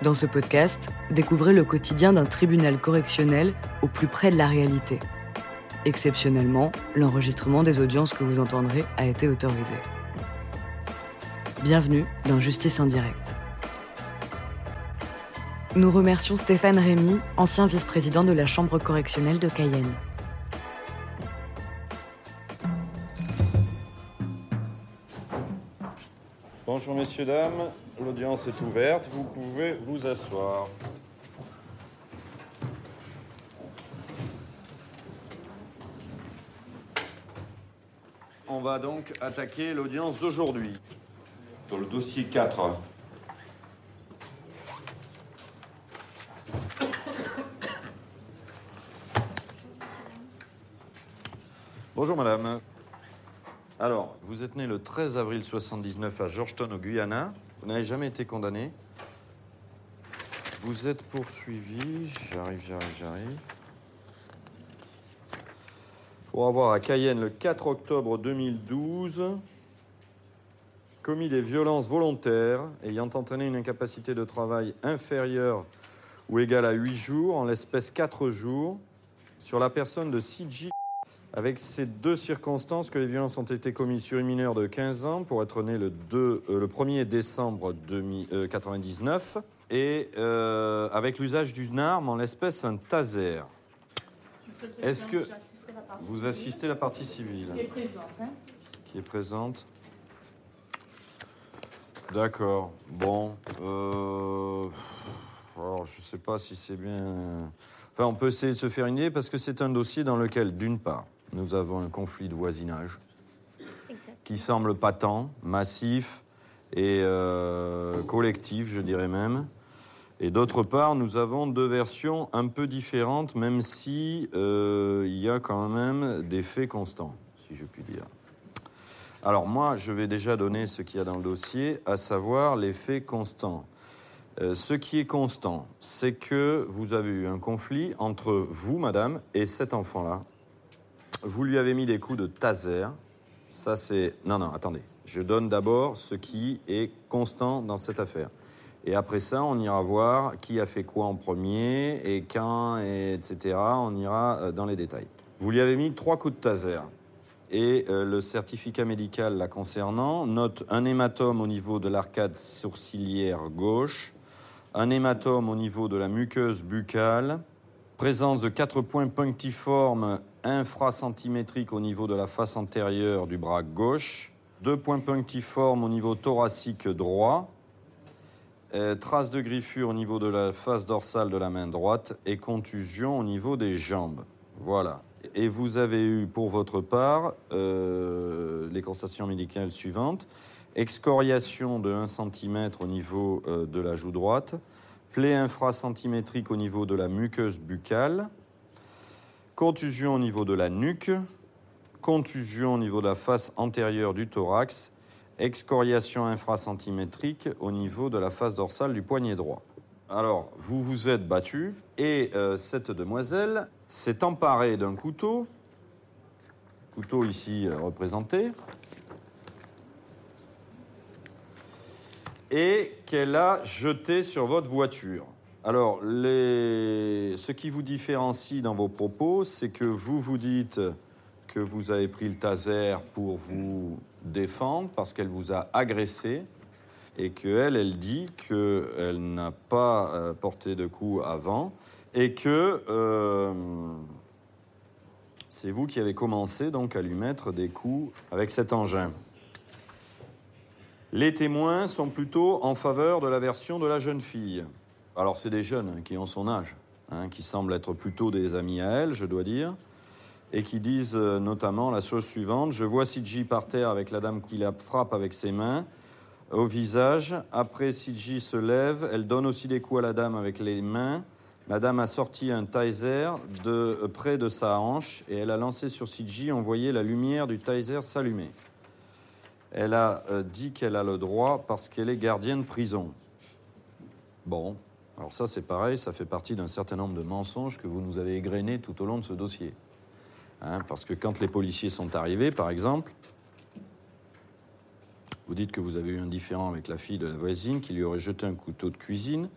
Dans ce podcast, découvrez le quotidien d'un tribunal correctionnel au plus près de la réalité. Exceptionnellement, l'enregistrement des audiences que vous entendrez a été autorisé. Bienvenue dans Justice en direct. Nous remercions Stéphane Rémy, ancien vice-président de la Chambre correctionnelle de Cayenne. Bonjour messieurs, dames, l'audience est ouverte, vous pouvez vous asseoir. On va donc attaquer l'audience d'aujourd'hui. Sur le dossier 4. Bonjour madame. Alors, vous êtes né le 13 avril 79 à Georgetown au Guyana. Vous n'avez jamais été condamné. Vous êtes poursuivi. J'arrive, j'arrive, j'arrive. Pour avoir à Cayenne le 4 octobre 2012 commis des violences volontaires ayant entraîné une incapacité de travail inférieure ou égale à 8 jours, en l'espèce 4 jours, sur la personne de CG avec ces deux circonstances que les violences ont été commises sur une mineure de 15 ans pour être né le, 2, euh, le 1er décembre 1999 et euh, avec l'usage d'une arme, en l'espèce un taser. Est-ce que vous assistez la partie civile Qui est présente. Hein qui est présente D'accord. Bon. Euh, alors, je ne sais pas si c'est bien. Enfin, on peut essayer de se faire une idée parce que c'est un dossier dans lequel, d'une part, nous avons un conflit de voisinage qui semble patent, massif et euh, collectif, je dirais même. Et d'autre part, nous avons deux versions un peu différentes, même si euh, il y a quand même des faits constants, si je puis dire. Alors moi, je vais déjà donner ce qu'il y a dans le dossier, à savoir les faits constants. Euh, ce qui est constant, c'est que vous avez eu un conflit entre vous, madame, et cet enfant-là. Vous lui avez mis des coups de taser. Ça, c'est... Non, non, attendez. Je donne d'abord ce qui est constant dans cette affaire. Et après ça, on ira voir qui a fait quoi en premier et quand, et etc. On ira euh, dans les détails. Vous lui avez mis trois coups de taser. Et euh, le certificat médical la concernant note un hématome au niveau de l'arcade sourcilière gauche, un hématome au niveau de la muqueuse buccale, présence de quatre points punctiformes infracentimétriques au niveau de la face antérieure du bras gauche, deux points punctiformes au niveau thoracique droit, euh, traces de griffure au niveau de la face dorsale de la main droite et contusion au niveau des jambes. Voilà. Et vous avez eu pour votre part euh, les constatations médicales suivantes. Excoriation de 1 cm au niveau euh, de la joue droite, plaie infracentimétrique au niveau de la muqueuse buccale, contusion au niveau de la nuque, contusion au niveau de la face antérieure du thorax, excoriation infracentimétrique au niveau de la face dorsale du poignet droit. Alors, vous vous êtes battu et euh, cette demoiselle s'est emparée d'un couteau, couteau ici euh, représenté, et qu'elle a jeté sur votre voiture. Alors, ce qui vous différencie dans vos propos, c'est que vous vous dites que vous avez pris le taser pour vous défendre parce qu'elle vous a agressé et qu'elle, elle dit qu'elle n'a pas euh, porté de coups avant et que euh, c'est vous qui avez commencé donc à lui mettre des coups avec cet engin. Les témoins sont plutôt en faveur de la version de la jeune fille. Alors c'est des jeunes qui ont son âge, hein, qui semblent être plutôt des amis à elle, je dois dire, et qui disent euh, notamment la chose suivante Je vois Sidji par terre avec la dame qui la frappe avec ses mains au visage. Après, Sidji se lève, elle donne aussi des coups à la dame avec les mains. La dame a sorti un taser de euh, près de sa hanche et elle a lancé sur Sidji. On voyait la lumière du taser s'allumer. Elle a euh, dit qu'elle a le droit parce qu'elle est gardienne de prison. Bon, alors ça c'est pareil, ça fait partie d'un certain nombre de mensonges que vous nous avez égrenés tout au long de ce dossier. Hein, parce que quand les policiers sont arrivés, par exemple, vous dites que vous avez eu un différend avec la fille de la voisine qui lui aurait jeté un couteau de cuisine.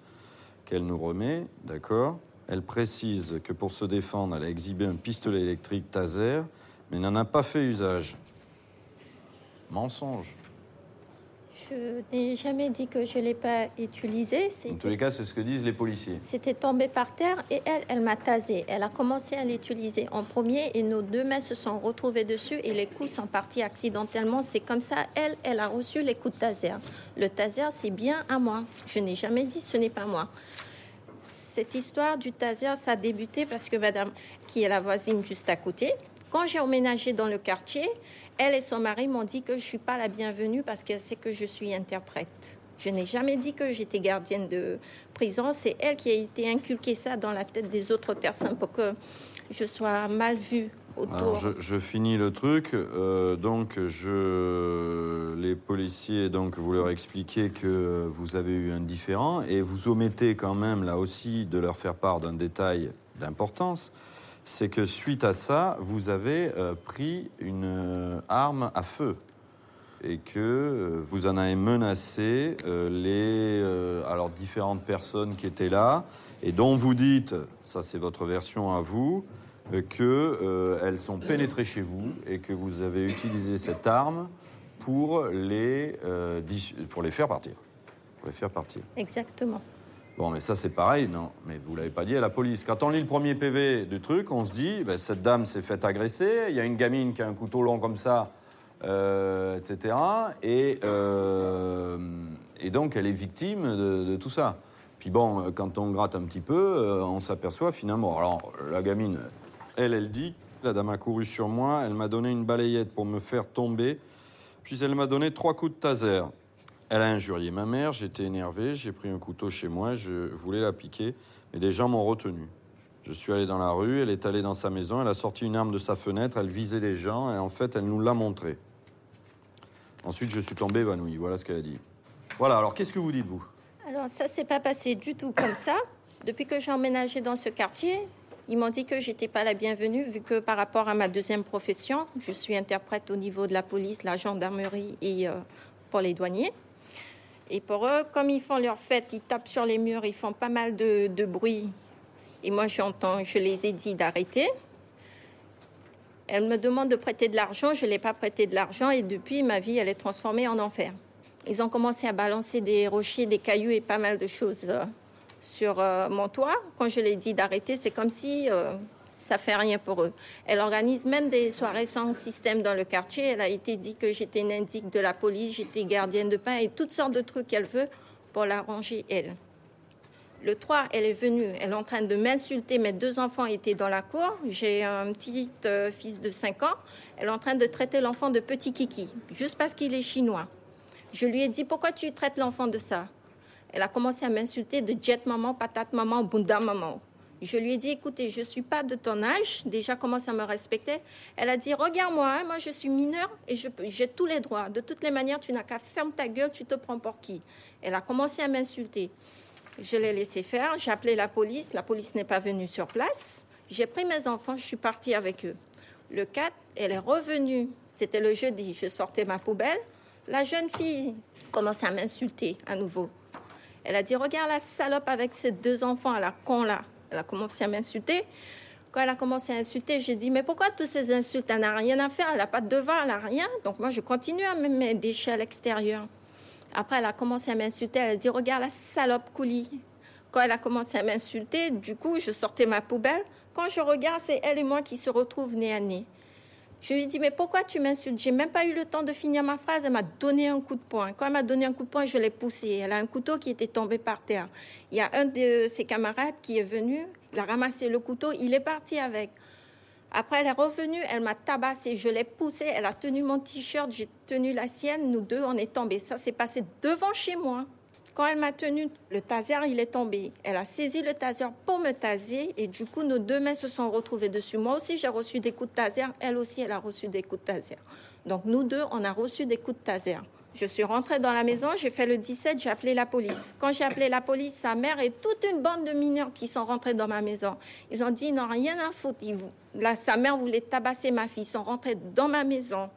qu'elle nous remet, d'accord Elle précise que pour se défendre, elle a exhibé un pistolet électrique taser, mais n'en a pas fait usage. Mensonge. Je n'ai jamais dit que je ne l'ai pas utilisé. En tous les cas, c'est ce que disent les policiers. C'était tombé par terre et elle, elle m'a tasé. Elle a commencé à l'utiliser en premier et nos deux mains se sont retrouvées dessus et les coups sont partis accidentellement. C'est comme ça, elle, elle a reçu les coups de taser. Le taser, c'est bien à moi. Je n'ai jamais dit ce n'est pas moi. Cette histoire du taser, ça a débuté parce que madame, qui est la voisine juste à côté, quand j'ai emménagé dans le quartier, elle et son mari m'ont dit que je ne suis pas la bienvenue parce qu'elle sait que je suis interprète. Je n'ai jamais dit que j'étais gardienne de prison. C'est elle qui a été inculquée ça dans la tête des autres personnes pour que je sois mal vue autour. je, finis le truc. Euh, donc, je, les policiers, donc, vous leur expliquez que vous avez eu un différent et vous omettez quand même, là aussi, de leur faire part d'un détail d'importance c'est que suite à ça, vous avez euh, pris une euh, arme à feu et que euh, vous en avez menacé les alors différentes personnes qui étaient là et dont vous dites, ça c'est votre version à vous, que elles sont pénétrées chez vous et que vous avez utilisé cette arme pour les pour les faire partir, pour les faire partir. Exactement. Bon, mais ça c'est pareil, non Mais vous l'avez pas dit à la police. Quand on lit le premier PV du truc, on se dit, ben, cette dame s'est faite agresser, il y a une gamine qui a un couteau long comme ça, euh, etc. Et, euh, et donc elle est victime de, tout ça. Puis bon, quand on gratte un petit peu, euh, on s'aperçoit finalement. Alors la gamine, elle, elle dit, la dame a couru sur moi, elle m'a donné une balayette pour me faire tomber, puis elle m'a donné trois coups de taser. Elle a injurié ma mère, j'étais énervé, j'ai pris un couteau chez moi, je voulais la piquer, mais des gens m'ont retenu. Je suis allé dans la rue, elle est allée dans sa maison, elle a sorti une arme de sa fenêtre, elle visait les gens et en fait elle nous l'a montré. Ensuite je suis tombé évanoui, voilà ce qu'elle a dit. Voilà, alors qu'est-ce que vous dites vous? Alors ça s'est pas passé du tout comme ça. Depuis que j'ai emménagé dans ce quartier, ils m'ont dit que j'étais pas la bienvenue vu que par rapport à ma deuxième profession, je suis interprète au niveau de la police, la gendarmerie et euh, pour les douaniers. Et pour eux, comme ils font leur fête, ils tapent sur les murs, ils font pas mal de, bruit. Et moi, j'entends, je les ai dit d'arrêter. Elle me demande de prêter de l'argent, je ne l'ai pas prêté de l'argent et depuis, ma vie, elle est transformée en enfer. Ils ont commencé à balancer des rochers, des cailloux et pas mal de choses euh, sur euh, mon toit. Quand je ai dit d'arrêter, c'est comme si euh, ça fait rien pour eux. Elle organise même des soirées sans système dans le quartier. Elle a été dit que j'étais une indique de la police, j'étais gardienne de pain et toutes sortes de trucs qu'elle veut pour l'arranger, elle. Le 3, elle est venue, elle est en train de m'insulter. Mes deux enfants étaient dans la cour. J'ai un petit euh, fils de 5 ans. Elle est en train de traiter l'enfant de petit kiki, juste parce qu'il est chinois. Je lui ai dit, pourquoi tu traites l'enfant de ça? Elle a commencé à m'insulter de jet maman, patate maman, bunda maman. Je lui ai dit, écoutez, je ne suis pas de ton âge, déjà commence à me respecter. Elle a dit, regarde-moi, hein, moi je suis mineure et j'ai tous les droits. De toutes les manières, tu n'as qu'à fermer ta gueule, tu te prends pour qui? Elle a commencé à m'insulter. Je l'ai laissé faire, j'ai appelé la police, la police n'est pas venue sur place. J'ai pris mes enfants, je suis partie avec eux. Le 4, elle est revenue, c'était le jeudi, je sortais ma poubelle. La jeune fille commençait à m'insulter à nouveau. Elle a dit, regarde la salope avec ses deux enfants à la con là. Elle a commencé à m'insulter. Quand elle a commencé à insulter, j'ai dit, mais pourquoi toutes ces insultes? Elle n'a rien à faire, elle n'a pas de devoir, elle n'a rien. Donc moi, je continue à mettre mes déchets à l'extérieur. Après, elle a commencé à m'insulter. Elle a dit, regarde la salope coulis. Quand elle a commencé à m'insulter, du coup, je sortais ma poubelle. Quand je regarde, c'est elle et moi qui se retrouvent nez à nez. Je lui ai dit, mais pourquoi tu m'insultes? J'ai même pas eu le temps de finir ma phrase. Elle m'a donné un coup de poing. Quand elle m'a donné un coup de poing, je l'ai poussé. Elle a un couteau qui était tombé par terre. Il y a un de ses camarades qui est venu, il a ramassé le couteau, il est parti avec. Après, elle est revenue, elle m'a tabassé, je l'ai poussée, elle a tenu mon t-shirt, j'ai tenu la sienne, nous deux, on est tombés. Ça s'est passé devant chez moi. Quand elle m'a tenu, le taser, il est tombé. Elle a saisi le taser pour me taser et du coup, nos deux mains se sont retrouvées dessus. Moi aussi, j'ai reçu des coups de taser. Elle aussi, elle a reçu des coups de taser. Donc, nous deux, on a reçu des coups de taser. Je suis rentrée dans la maison, j'ai fait le 17, j'ai appelé la police. Quand j'ai appelé la police, sa mère et toute une bande de mineurs qui sont rentrés dans ma maison. Ils ont dit, ils n'ont rien à foutre. Sa mère voulait tabasser ma fille. Ils sont rentrés dans ma maison.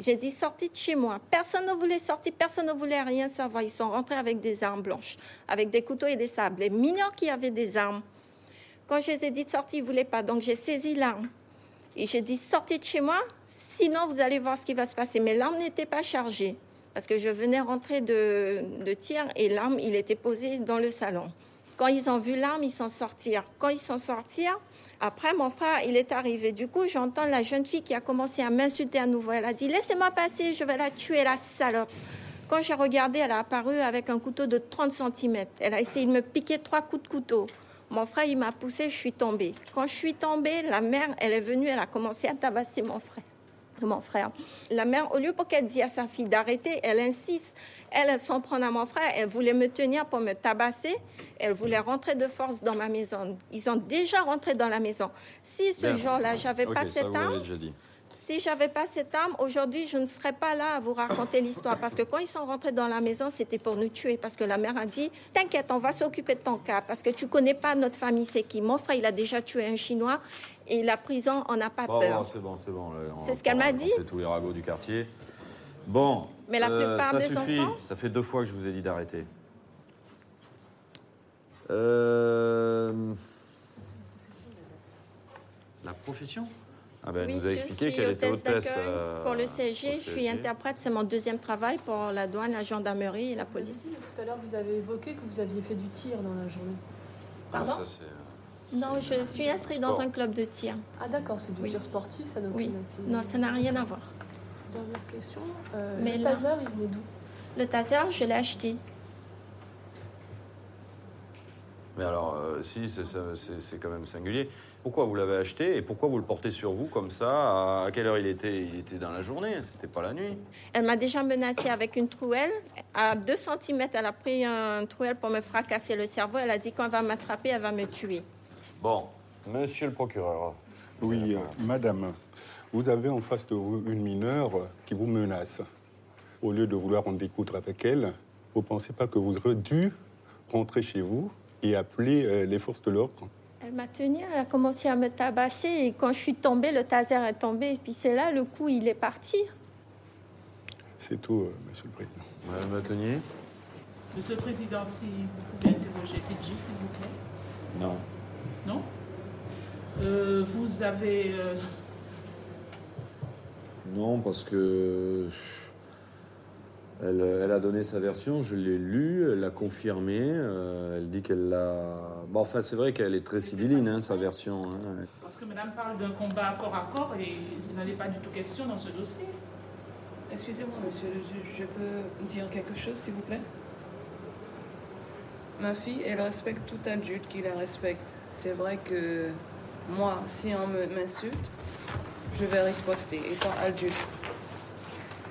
J'ai dit sortez de chez moi. Personne ne voulait sortir, personne ne voulait rien savoir. Ils sont rentrés avec des armes blanches, avec des couteaux et des sables. Les mineurs qui avaient des armes. Quand je les ai dit de sortir, ils ne voulaient pas. Donc j'ai saisi l'arme. Et j'ai dit sortez de chez moi, sinon vous allez voir ce qui va se passer. Mais l'arme n'était pas chargée. Parce que je venais rentrer de, de tir et l'arme, il était posé dans le salon. Quand ils ont vu l'arme, ils sont sortis. Quand ils sont sortis, après, mon frère, il est arrivé. Du coup, j'entends la jeune fille qui a commencé à m'insulter à nouveau. Elle a dit Laissez-moi passer, je vais la tuer, la salope. Quand j'ai regardé, elle a apparu avec un couteau de 30 cm. Elle a essayé de me piquer trois coups de couteau. Mon frère, il m'a poussé, je suis tombée. Quand je suis tombée, la mère, elle est venue, elle a commencé à tabasser mon frère. Mon frère. La mère, au lieu pour qu'elle dise à sa fille d'arrêter, elle insiste. Elle, elle s'en prend à mon frère. Elle voulait me tenir pour me tabasser. Elle voulait rentrer de force dans ma maison. Ils ont déjà rentré dans la maison. Si ce jour-là, j'avais Ok, pas cette arme, si j'avais pas cette arme, aujourd'hui, je ne serais pas là à vous raconter l'histoire. Parce que quand ils sont rentrés dans la maison, c'était pour nous tuer. Parce que la mère a dit T'inquiète, on va s'occuper de ton cas. Parce que tu connais pas notre famille, c'est qui Mon frère, il a déjà tué un Chinois. Et la prison, on n'a pas Bon, peur. bon, c'est bon, c'est bon. C'est ce qu'elle m'a dit. tous les ragots du quartier. Bon. Mais la euh, plupart ça des suffit. enfants- Ça fait deux fois que je vous ai dit d'arrêter. Euh, La profession? Ah ben, elle Oui, nous a je expliqué suis qu'elle était hôtesse euh, pour le CSG. Je suis interprète, c'est mon deuxième travail pour la douane, la gendarmerie et la police. Tout à l'heure, vous avez évoqué que vous aviez fait du tir dans la journée. Ah, Pardon? ça, euh, Non, je suis inscrite dans un club de tir. Ah d'accord, c'est du Oui. tir sportif, ça n'a Oui. Non, ça n'a rien à voir. Dernière question. Euh, Mais le là- taser, il venait d'où? Le taser, je l'ai acheté. Mais alors, euh, si, c'est- c'est c'est quand même singulier. Pourquoi vous l'avez acheté et pourquoi vous le portez sur vous comme ça? À quelle heure il était? Il était dans la journée, c'était pas la nuit. Elle m'a déjà menacée avec une trouelle. À 2 cm, elle a pris un trouelle pour me fracasser le cerveau. Elle a dit elle va m'attraper, elle va me tuer. Bon, monsieur le procureur. Oui, euh, madame, vous avez en face de vous une mineure qui vous menace. Au lieu de vouloir en découdre avec elle, vous ne pensez pas que vous aurez dû rentrer chez vous et appeler euh, les forces de l'ordre? Elle m'a tenue, elle a commencé à me tabasser. Et quand je suis tombée, le taser est tombé. Et puis c'est là, le coup, il est parti. C'est tout, euh, monsieur le président. Madame Matenier Monsieur le Président, si vous pouvez interroger CG, s'il vous plaît. Non. Non? Euh, Vous avez... euh, Non, parce que. Elle, elle a donné sa version, je l'ai lue, elle l'a confirmé, euh, elle dit qu'elle l'a. Bon, enfin, c'est vrai qu'elle est très sibylline, hein, sa version. hein. parce que Madame parle d'un combat corps à corps et il n'en est pas du tout question dans ce dossier. Excusez-moi, monsieur le juge, je peux dire quelque chose, s'il vous plaît? Ma fille, elle respecte tout adulte qui la respecte. C'est vrai que moi, si on me- m'insulte, je vais riposter, étant adulte.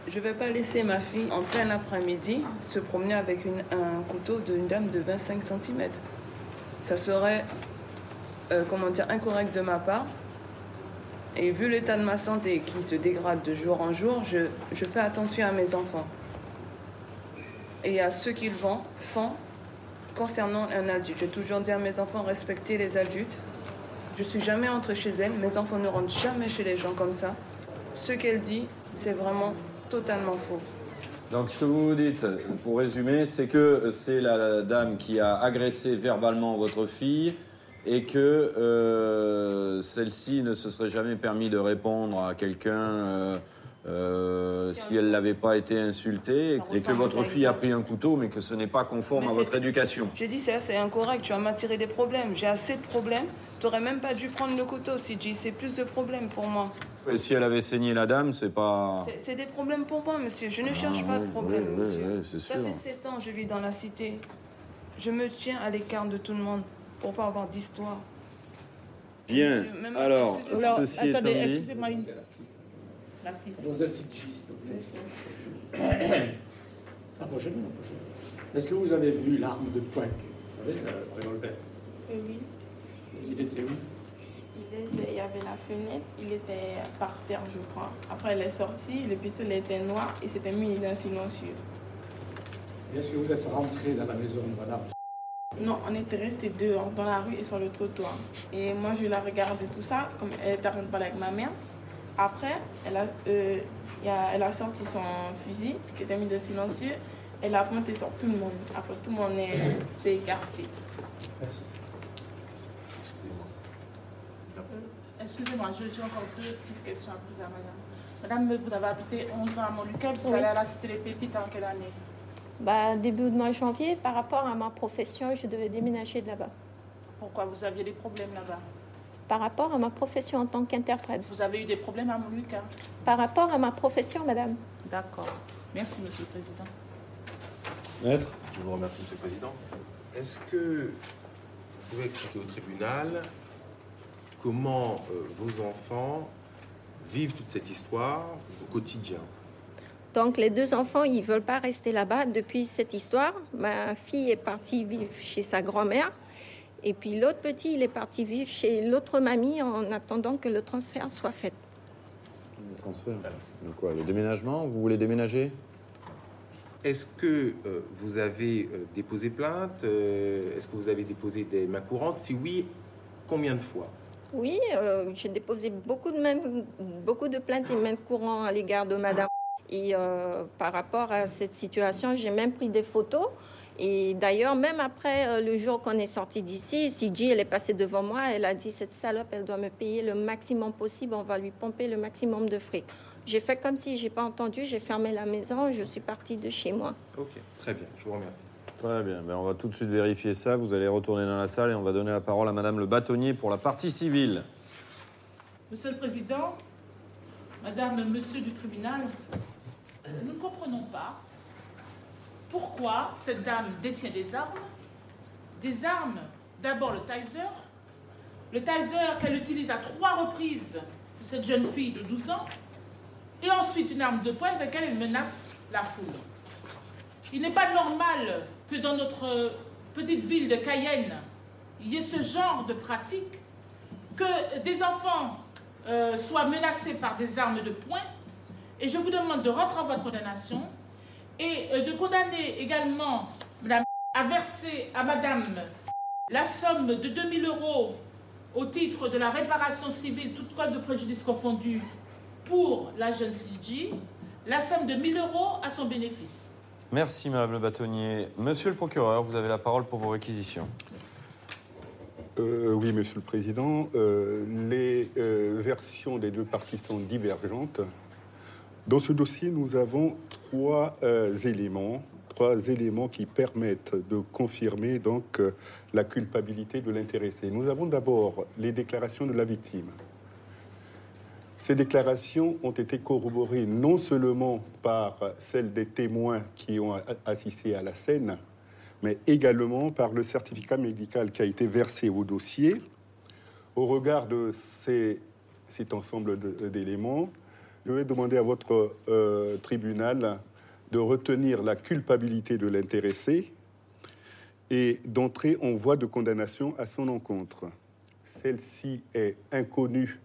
Je ne vais pas laisser ma fille en plein après-midi se promener avec un couteau d'une dame de 25 cm. Ça serait, euh, comment dire, incorrect de ma part. Et vu l'état de ma santé qui se dégrade de jour en jour, je, je fais attention à mes enfants. Et à ce qu'ils font concernant un adulte. J'ai toujours dit à mes enfants, respectez les adultes. Je suis jamais entrée chez elle. Mes enfants ne rentrent jamais chez les gens comme ça. Ce qu'elle dit, c'est vraiment totalement faux. Donc, ce que vous vous dites, pour résumer, c'est que c'est la dame qui a agressé verbalement votre fille et que euh, celle-ci ne se serait jamais permis de répondre à quelqu'un euh, euh, si elle n'avait pas été insultée et, que votre fille a pris un couteau mais que ce n'est pas conforme Mais à votre éducation. J'ai dit, ça, c'est incorrect. Tu vas m'attirer des problèmes. J'ai assez de problèmes. Tu n'aurais même pas dû prendre le couteau, CJ. C'est plus de problèmes pour moi. Et si elle avait saigné la dame, c'est pas... C'est- des problèmes pour moi, monsieur. Je ne cherche pas de problème, oui, monsieur. oui, c'est Ça sûr. fait sept ans que je vis dans la cité. Je me tiens à l'écart de tout le monde pour pas avoir d'histoire. Bien, Monsieur, même- alors. Alors, ceci étant attendez, dit... excusez-moi une... La petite. Mademoiselle Sidji, s'il te plaît. Approchez-vous, approchez-vous. Est-ce que vous avez vu l'arme de poing? Vous savez, le revolver Oui. Il était où? Il, était- il y avait la fenêtre, il était par terre, je crois. Après, elle est sortie, le pistolet était noir et c'était mis dans silencieux. Est-ce que vous êtes rentré dans la maison de madame? Non, on était restés dehors, dans la rue et sur le trottoir. Et moi, je la regardais tout ça, comme elle était en train de parler avec ma mère. Après, elle a, euh, il elle a sorti son fusil, qui était mis de silencieux. Elle a pointé sur tout le monde. Après, tout le monde est- s'est écarté. Merci. Excusez-moi, je- j'ai encore deux petites questions à poser à madame. Madame, vous avez habité 11 ans à Molucca, vous êtes Oui. allée à la Cité des Pépites en quelle année? Bah, début de mois janvier, par rapport à ma profession, je devais déménager de là-bas. Pourquoi vous aviez des problèmes là-bas? Par rapport à ma profession en tant qu'interprète. Vous avez eu des problèmes à Molucca Par rapport à ma profession, madame. D'accord. Merci, Monsieur le Président. Maître? Je vous remercie, Monsieur le Président. Est-ce que vous pouvez expliquer au tribunal comment euh, vos enfants vivent toute cette histoire au quotidien Donc, les deux enfants, ils ne veulent pas rester là-bas depuis cette histoire. Ma fille est partie vivre chez sa grand-mère. Et puis l'autre petit, il est parti vivre chez l'autre mamie en attendant que le transfert soit fait. Le transfert. Donc quoi, le déménagement? Vous voulez déménager? Est-ce que euh, vous avez euh, déposé plainte? Euh, Est-ce que vous avez déposé des mains courantes? Si oui, combien de fois? Oui, euh, j'ai déposé beaucoup de, mains- beaucoup de plaintes et mains de courant à l'égard de madame. Et euh, par rapport à cette situation, j'ai même pris des photos. Et d'ailleurs, même après euh, le jour qu'on est sorti d'ici, CG, elle est passée devant moi, elle a dit cette salope, elle doit me payer le maximum possible, on va lui pomper le maximum de fric. J'ai fait comme si j'ai pas entendu, j'ai fermé la maison, je suis partie de chez moi. Ok, très bien, je vous remercie. Très bien, ben, on va tout de suite vérifier ça. Vous allez retourner dans la salle et on va donner la parole à Madame le bâtonnier pour la partie civile. Monsieur le Président, Madame, Monsieur du tribunal, nous ne comprenons pas pourquoi cette dame détient des armes. Des armes, d'abord le taser, le taser qu'elle utilise à trois reprises cette jeune fille de 12 ans, et ensuite une arme de poing avec laquelle elle menace la foule. Il n'est pas normal que dans notre petite ville de Cayenne, il y ait ce genre de pratique que des enfants euh, soient menacés par des armes de poing. Et je vous demande de rentrer en votre condamnation et euh, de condamner également à verser à Madame la somme de 2000 euros au titre de la réparation civile, toute cause de préjudice confondue, pour la jeune CG, la somme de 1000 euros à son bénéfice. Merci Madame le bâtonnier. Monsieur le procureur, vous avez la parole pour vos réquisitions. Euh, oui, Monsieur le Président. Euh, les euh, versions des deux parties sont divergentes. Dans ce dossier, nous avons trois éléments, trois éléments qui permettent de confirmer donc la culpabilité de l'intéressé. Nous avons d'abord les déclarations de la victime. Ces déclarations ont été corroborées non seulement par celles des témoins qui ont assisté à la scène, mais également par le certificat médical qui a été versé au dossier. Au regard de cet ensemble d'éléments, je vais demander à votre euh, tribunal de retenir la culpabilité de l'intéressé et d'entrer en voie de condamnation à son encontre. Celle-ci est inconnue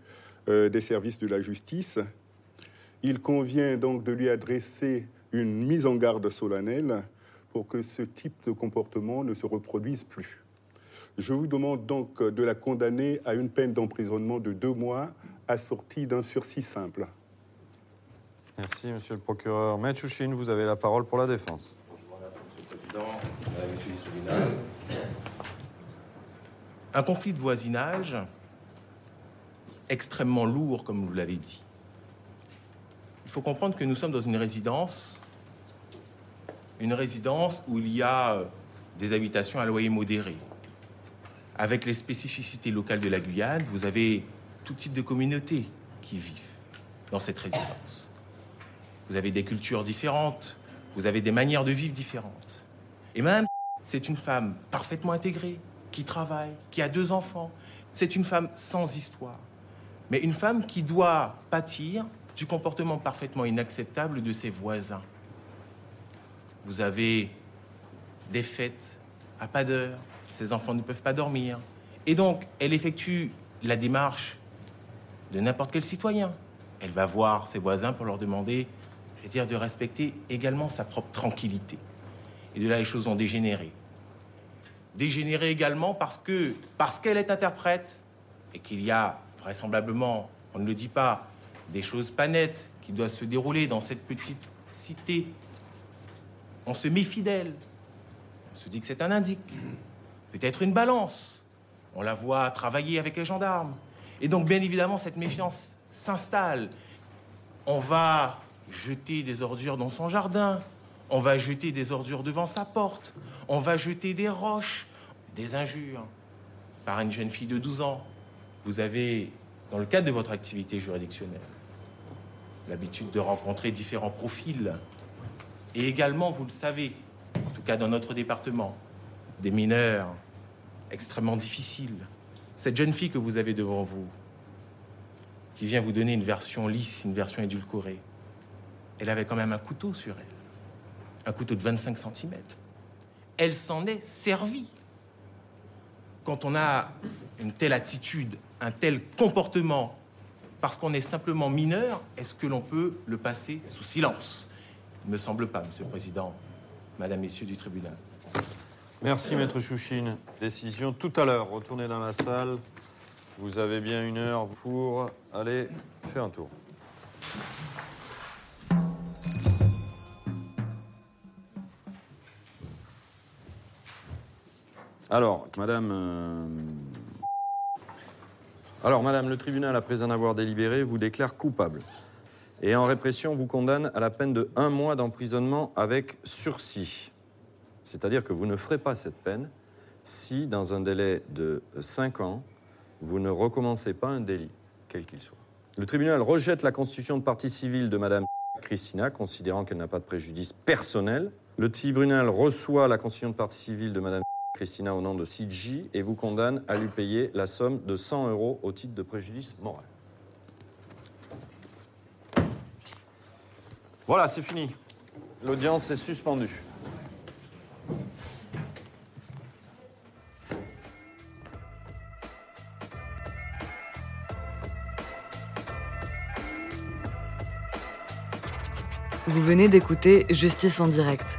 des services de la justice. Il convient donc de lui adresser une mise en garde solennelle pour que ce type de comportement ne se reproduise plus. Je vous demande donc de la condamner à une peine d'emprisonnement de deux mois assortie d'un sursis simple. Merci Monsieur le procureur. Maître Chouchine, vous avez la parole pour la défense. Je vous remercie, Monsieur le Président, Madame, Monsieur le tribunal. Un conflit de voisinage extrêmement lourd, comme vous l'avez dit. Il faut comprendre que nous sommes dans une résidence, une résidence où il y a euh, des habitations à loyer modéré. Avec les spécificités locales de la Guyane, vous avez tout type de communautés qui vivent dans cette résidence. Vous avez des cultures différentes, vous avez des manières de vivre différentes. Et Madame, c'est une femme parfaitement intégrée, qui travaille, qui a deux enfants. C'est une femme sans histoire. Mais une femme qui doit pâtir du comportement parfaitement inacceptable de ses voisins. Vous avez des fêtes à pas d'heure, ses enfants ne peuvent pas dormir. Et donc, elle effectue la démarche de n'importe quel citoyen. Elle va voir ses voisins pour leur demander, je vais dire, de respecter également sa propre tranquillité. Et de là, les choses ont dégénéré. Dégénéré également parce que, parce qu'elle est interprète et qu'il y a vraisemblablement, on ne le dit pas, des choses pas nettes qui doivent se dérouler dans cette petite cité, on se méfie d'elle. On se dit que c'est un indique, peut-être une balance. On la voit travailler avec les gendarmes. Et donc, bien évidemment, cette méfiance s'installe. On va jeter des ordures dans son jardin. On va jeter des ordures devant sa porte. On va jeter des roches, des injures par une jeune fille de 12 ans. Vous avez, dans le cadre de votre activité juridictionnelle, l'habitude de rencontrer différents profils. Et également, vous le savez, en tout cas dans notre département, des mineurs extrêmement difficiles. Cette jeune fille que vous avez devant vous, qui vient vous donner une version lisse, une version édulcorée, elle avait quand même un couteau sur elle, un couteau de 25 cm. Elle s'en est servie. Quand on a une telle attitude, un tel comportement, parce qu'on est simplement mineur, est-ce que l'on peut le passer sous silence? Il ne me semble pas, Monsieur le Président, Madame, Messieurs du tribunal. Merci, Maître Chouchine. Décision tout à l'heure. Retournez dans la salle. Vous avez bien une heure pour aller faire un tour. Alors, Madame. Alors, Madame, le tribunal, après en avoir délibéré, vous déclare coupable. Et en répression, vous condamne à la peine de un mois d'emprisonnement avec sursis. C'est-à-dire que vous ne ferez pas cette peine si, dans un délai de cinq ans, vous ne recommencez pas un délit, quel qu'il soit. Le tribunal rejette la constitution de partie civile de Madame Christina, considérant qu'elle n'a pas de préjudice personnel. Le tribunal reçoit la constitution de partie civile de Madame Christina au nom de CIDJ et vous condamne à lui payer la somme de 100 euros au titre de préjudice moral. Voilà, c'est fini. L'audience est suspendue. Vous venez d'écouter Justice en direct.